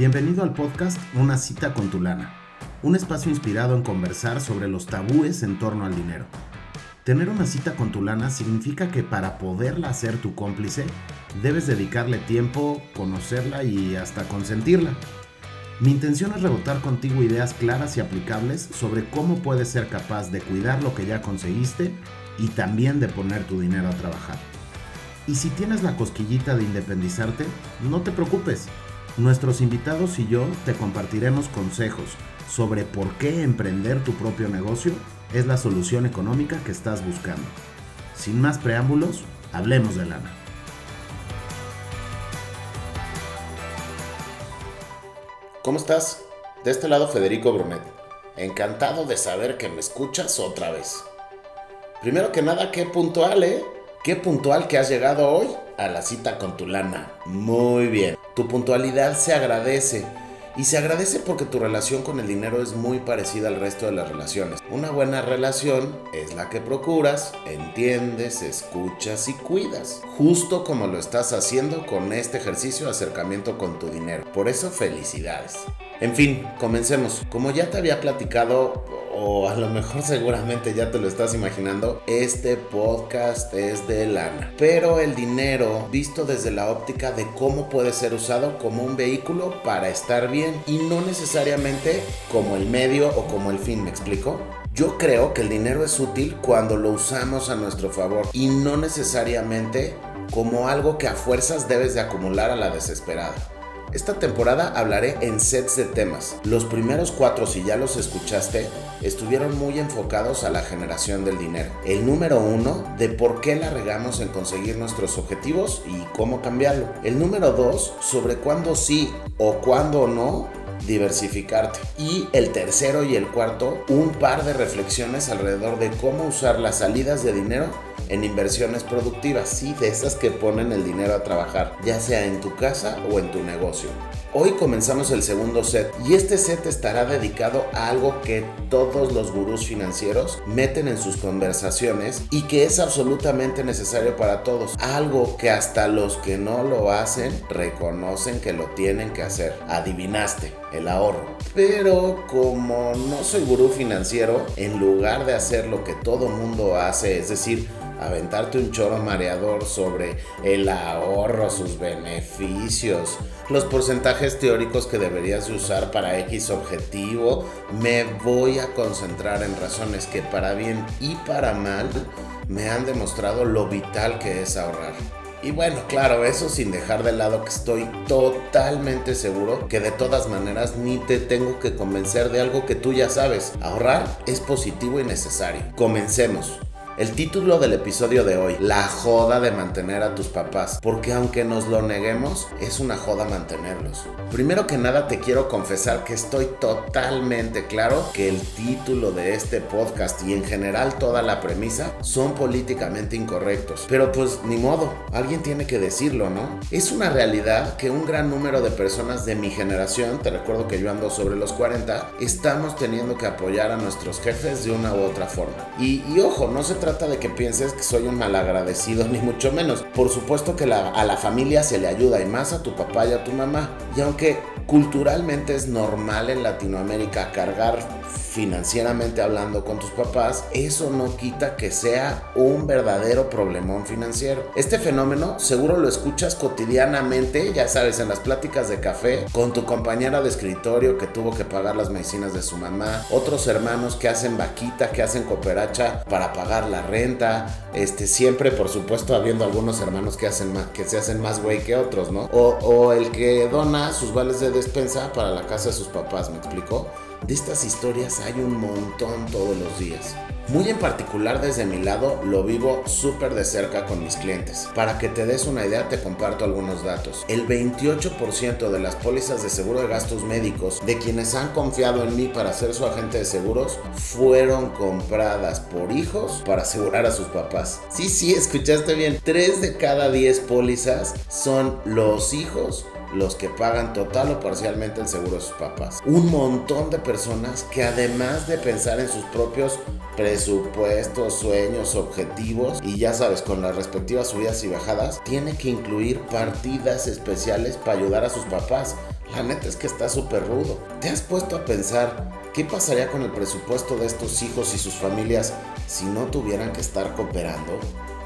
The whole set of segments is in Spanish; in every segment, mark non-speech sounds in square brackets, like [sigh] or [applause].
Bienvenido al podcast Una cita con tu lana, un espacio inspirado en conversar sobre los tabúes en torno al dinero. Tener una cita con tu lana significa que para poderla hacer tu cómplice, debes dedicarle tiempo, conocerla y hasta consentirla. Mi intención es rebotar contigo ideas claras y aplicables sobre cómo puedes ser capaz de cuidar lo que ya conseguiste y también de poner tu dinero a trabajar. Y si tienes la cosquillita de independizarte, no te preocupes. Nuestros invitados y yo te compartiremos consejos sobre por qué emprender tu propio negocio es la solución económica que estás buscando. Sin más preámbulos, hablemos de lana. ¿Cómo estás? De este lado Federico Brunet. Encantado de saber que me escuchas otra vez. Primero que nada, qué puntual, ¿eh? Qué puntual que has llegado hoy a la cita con tu lana. Muy bien. Tu puntualidad se agradece. Y se agradece porque tu relación con el dinero es muy parecida al resto de las relaciones. Una buena relación es la que procuras, entiendes, escuchas y cuidas. Justo como lo estás haciendo con este ejercicio de acercamiento con tu dinero. Por eso felicidades. En fin, comencemos. Como ya te había platicado, o a lo mejor seguramente ya te lo estás imaginando, este podcast es de lana. Pero el dinero visto desde la óptica de cómo puede ser usado como un vehículo para estar bien y no necesariamente como el medio o como el fin, ¿me explico? Yo creo que el dinero es útil cuando lo usamos a nuestro favor y no necesariamente como algo que a fuerzas debes de acumular a la desesperada. Esta temporada hablaré en sets de temas. Los primeros cuatro, si ya los escuchaste, estuvieron muy enfocados a la generación del dinero. El número uno, de por qué la regamos en conseguir nuestros objetivos y cómo cambiarlo. El número dos, sobre cuándo sí o cuándo no diversificarte. Y el tercero y el cuarto, un par de reflexiones alrededor de cómo usar las salidas de dinero en inversiones productivas, sí, de esas que ponen el dinero a trabajar, ya sea en tu casa o en tu negocio. Hoy comenzamos el segundo set y este set estará dedicado a algo que todos los gurús financieros meten en sus conversaciones y que es absolutamente necesario para todos. Algo que hasta los que no lo hacen reconocen que lo tienen que hacer. Adivinaste, el ahorro. Pero como no soy gurú financiero, en lugar de hacer lo que todo mundo hace, es decir, aventarte un choro mareador sobre el ahorro, sus beneficios, los porcentajes teóricos que deberías usar para X objetivo, me voy a concentrar en razones que para bien y para mal me han demostrado lo vital que es ahorrar. Y bueno, claro, eso sin dejar de lado que estoy totalmente seguro que de todas maneras ni te tengo que convencer de algo que tú ya sabes. Ahorrar es positivo y necesario. Comencemos. El título del episodio de hoy, la joda de mantener a tus papás, porque aunque nos lo neguemos, es una joda mantenerlos. Primero que nada te quiero confesar que estoy totalmente claro que el título de este podcast y en general toda la premisa son políticamente incorrectos, pero pues ni modo, alguien tiene que decirlo, ¿no? Es una realidad que un gran número de personas de mi generación, te recuerdo que yo ando sobre los 40, estamos teniendo que apoyar a nuestros jefes de una u otra forma. Y, y ojo, no se trata de que pienses que soy un malagradecido, [laughs] ni mucho menos. Por supuesto que a la familia se le ayuda y más a tu papá y a tu mamá. Y aunque culturalmente es normal en Latinoamérica cargar financieramente hablando con tus papás, eso no quita que sea un verdadero problemón financiero. Este fenómeno seguro lo escuchas cotidianamente, ya sabes, en las pláticas de café, con tu compañera de escritorio que tuvo que pagar las medicinas de su mamá, otros hermanos que hacen vaquita, que hacen cooperacha para pagar la renta, este, siempre por supuesto habiendo algunos hermanos que, hacen que se hacen más güey que otros, ¿no? O, o el que dona sus vales de despensa para la casa de sus papás, ¿me explico? De estas historias hay un montón todos los días. Muy en particular desde mi lado lo vivo súper de cerca con mis clientes. Para que te des una idea te comparto algunos datos. El 28% de las pólizas de seguro de gastos médicos de quienes han confiado en mí para ser su agente de seguros fueron compradas por hijos para asegurar a sus papás. Sí, sí, escuchaste bien. 3 de cada 10 pólizas son los hijos los que pagan total o parcialmente el seguro de sus papás. Un montón de personas que además de pensar en sus propios presupuestos, sueños, objetivos y ya sabes, con las respectivas subidas y bajadas, tiene que incluir partidas especiales para ayudar a sus papás. La neta es que está súper rudo. ¿Te has puesto a pensar qué pasaría con el presupuesto de estos hijos y sus familias si no tuvieran que estar cooperando?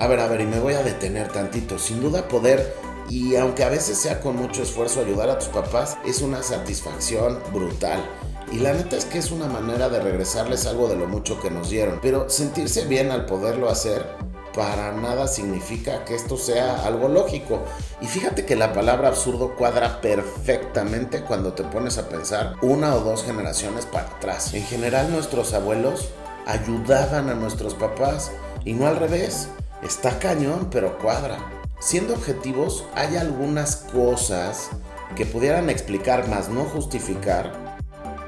A ver, a ver, y me voy a detener tantito. Sin duda poder y aunque a veces sea con mucho esfuerzo ayudar a tus papás, es una satisfacción brutal. Y la neta es que es una manera de regresarles algo de lo mucho que nos dieron. Pero sentirse bien al poderlo hacer para nada significa que esto sea algo lógico. Y fíjate que la palabra absurdo cuadra perfectamente cuando te pones a pensar una o dos generaciones para atrás. En general nuestros abuelos ayudaban a nuestros papás y no al revés. Está cañón, pero cuadra. Siendo objetivos, hay algunas cosas que pudieran explicar más no justificar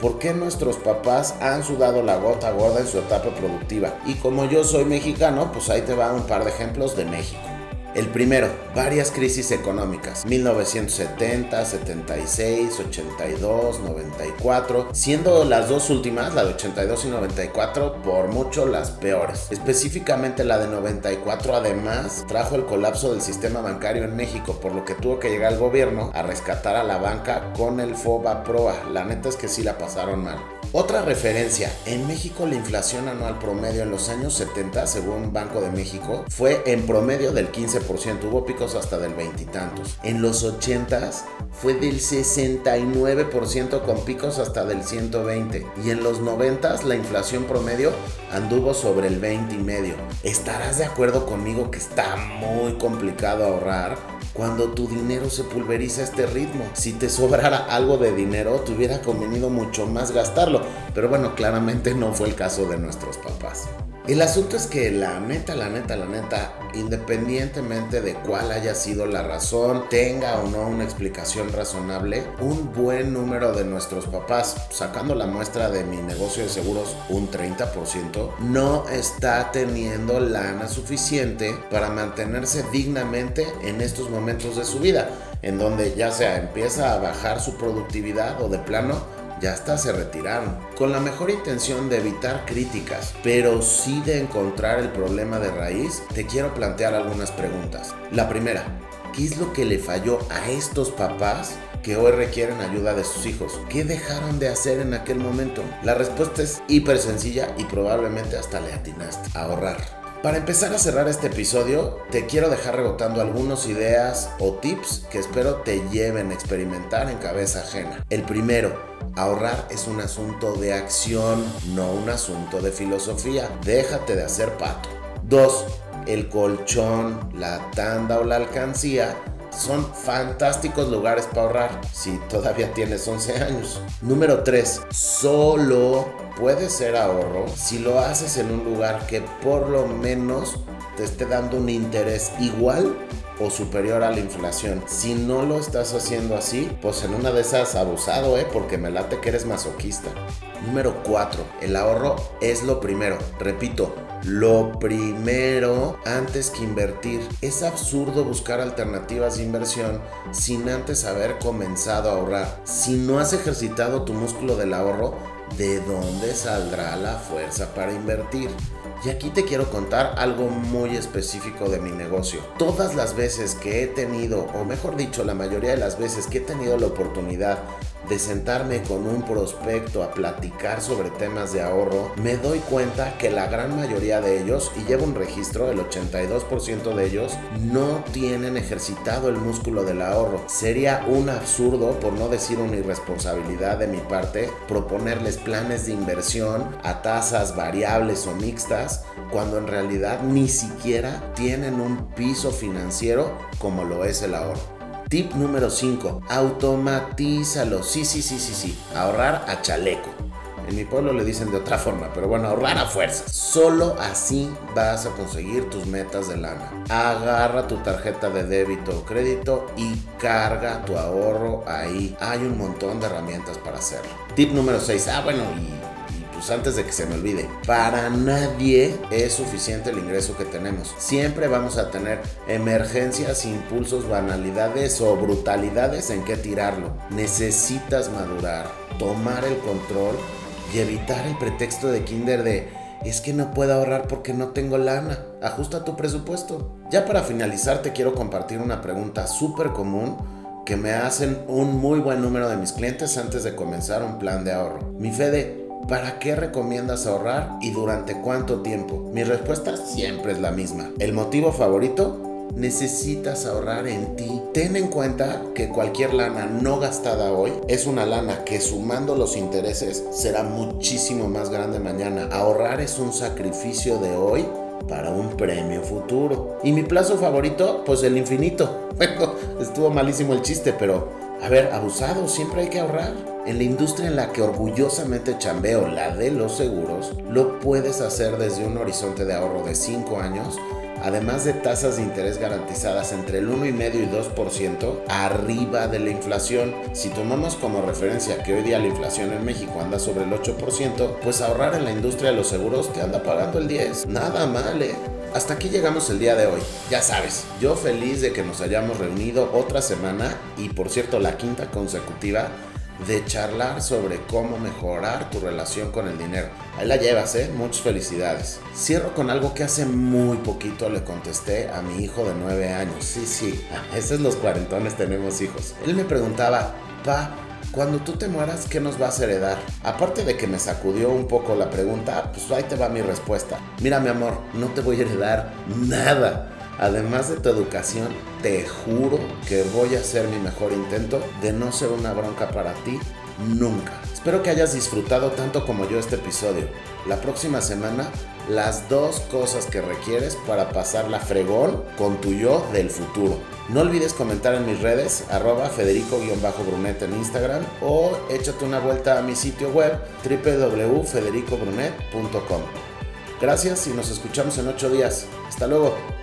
por qué nuestros papás han sudado la gota gorda en su etapa productiva. Y como yo soy mexicano, pues ahí te va un par de ejemplos de México. El primero, varias crisis económicas, 1970, 76, 82, 94, siendo las dos últimas, la de 82 y 94, por mucho las peores. Específicamente la de 94 además trajo el colapso del sistema bancario en México, por lo que tuvo que llegar el gobierno a rescatar a la banca con el FOBA Proa. La neta es que sí la pasaron mal. Otra referencia, en México la inflación anual promedio en los años 70, según Banco de México, fue en promedio del 15%, hubo picos hasta del veintitantos. En los 80 fue del 69% con picos hasta del 120 y en los 90 la inflación promedio anduvo sobre el 20 y medio. ¿Estarás de acuerdo conmigo que está muy complicado ahorrar? cuando tu dinero se pulveriza a este ritmo. Si te sobrara algo de dinero, te hubiera convenido mucho más gastarlo. Pero bueno, claramente no fue el caso de nuestros papás. El asunto es que la neta, la neta, la neta, independientemente de cuál haya sido la razón, tenga o no una explicación razonable, un buen número de nuestros papás, sacando la muestra de mi negocio de seguros, un 30%, no está teniendo lana suficiente para mantenerse dignamente en estos momentos de su vida, en donde ya sea empieza a bajar su productividad o de plano ya hasta se retiraron, con la mejor intención de evitar críticas, pero sí de encontrar el problema de raíz, te quiero plantear algunas preguntas. La primera, ¿qué es lo que le falló a estos papás que hoy requieren ayuda de sus hijos? ¿Qué dejaron de hacer en aquel momento? La respuesta es hiper sencilla y probablemente hasta le atinaste. Ahorrar. Para empezar a cerrar este episodio, te quiero dejar rebotando algunas ideas o tips que espero te lleven a experimentar en cabeza ajena. El primero, ahorrar es un asunto de acción, no un asunto de filosofía. Déjate de hacer pato. Dos, el colchón, la tanda o la alcancía son fantásticos lugares para ahorrar si todavía tienes 11 años. Número 3. Solo puede ser ahorro si lo haces en un lugar que por lo menos te esté dando un interés igual o superior a la inflación. Si no lo estás haciendo así, pues en una de esas abusado, ¿eh? Porque me late que eres masoquista. Número 4. El ahorro es lo primero. Repito, lo primero antes que invertir. Es absurdo buscar alternativas de inversión sin antes haber comenzado a ahorrar. Si no has ejercitado tu músculo del ahorro, ¿de dónde saldrá la fuerza para invertir? Y aquí te quiero contar algo muy específico de mi negocio. Todas las veces que he tenido, o mejor dicho, la mayoría de las veces que he tenido la oportunidad de sentarme con un prospecto a platicar sobre temas de ahorro, me doy cuenta que la gran mayoría de ellos, y llevo un registro, el 82% de ellos, no tienen ejercitado el músculo del ahorro. Sería un absurdo, por no decir una irresponsabilidad de mi parte, proponerles planes de inversión a tasas variables o mixtas, cuando en realidad ni siquiera tienen un piso financiero como lo es el ahorro. Tip número 5. Automatízalo. Sí, sí, sí, sí, sí. Ahorrar a chaleco. En mi pueblo le dicen de otra forma, pero bueno, ahorrar a fuerza. Solo así vas a conseguir tus metas de lana. Agarra tu tarjeta de débito o crédito y carga tu ahorro ahí. Hay un montón de herramientas para hacerlo. Tip número 6. Ah, bueno, y antes de que se me olvide, para nadie es suficiente el ingreso que tenemos. Siempre vamos a tener emergencias, impulsos, banalidades o brutalidades en que tirarlo. Necesitas madurar, tomar el control y evitar el pretexto de Kinder de es que no puedo ahorrar porque no tengo lana. Ajusta tu presupuesto. Ya para finalizar te quiero compartir una pregunta súper común que me hacen un muy buen número de mis clientes antes de comenzar un plan de ahorro. Mi Fede, ¿para qué recomiendas ahorrar y durante cuánto tiempo? Mi respuesta siempre es la misma. ¿El motivo favorito? necesitas ahorrar en ti. Ten en cuenta que cualquier lana no gastada hoy es una lana que sumando los intereses será muchísimo más grande mañana. Ahorrar es un sacrificio de hoy para un premio futuro. Y mi plazo favorito, pues el infinito. [laughs] Estuvo malísimo el chiste, pero a ver, abusado, siempre hay que ahorrar. En la industria en la que orgullosamente chambeo, la de los seguros, lo puedes hacer desde un horizonte de ahorro de 5 años además de tasas de interés garantizadas entre el 1,5 y 2% arriba de la inflación. Si tomamos como referencia que hoy día la inflación en México anda sobre el 8%, pues ahorrar en la industria de los seguros te anda pagando el 10%. Nada mal, ¿eh? Hasta aquí llegamos el día de hoy. Ya sabes, yo feliz de que nos hayamos reunido otra semana y por cierto la quinta consecutiva de charlar sobre cómo mejorar tu relación con el dinero. Ahí la llevas, ¿eh? Muchas felicidades. Cierro con algo que hace muy poquito le contesté a mi hijo de 9 años. Sí, sí, [laughs] esos los cuarentones tenemos hijos. Él me preguntaba, pa, cuando tú te mueras, ¿qué nos vas a heredar? Aparte de que me sacudió un poco la pregunta, pues ahí te va mi respuesta. Mira, mi amor, no te voy a heredar nada Además de tu educación, te juro que voy a hacer mi mejor intento de no ser una bronca para ti nunca. Espero que hayas disfrutado tanto como yo este episodio. La próxima semana, las dos cosas que requieres para pasar la fregón con tu yo del futuro. No olvides comentar en mis redes, arroba federico-brunet en Instagram o échate una vuelta a mi sitio web www.federicobrunet.com. Gracias y nos escuchamos en ocho días. Hasta luego.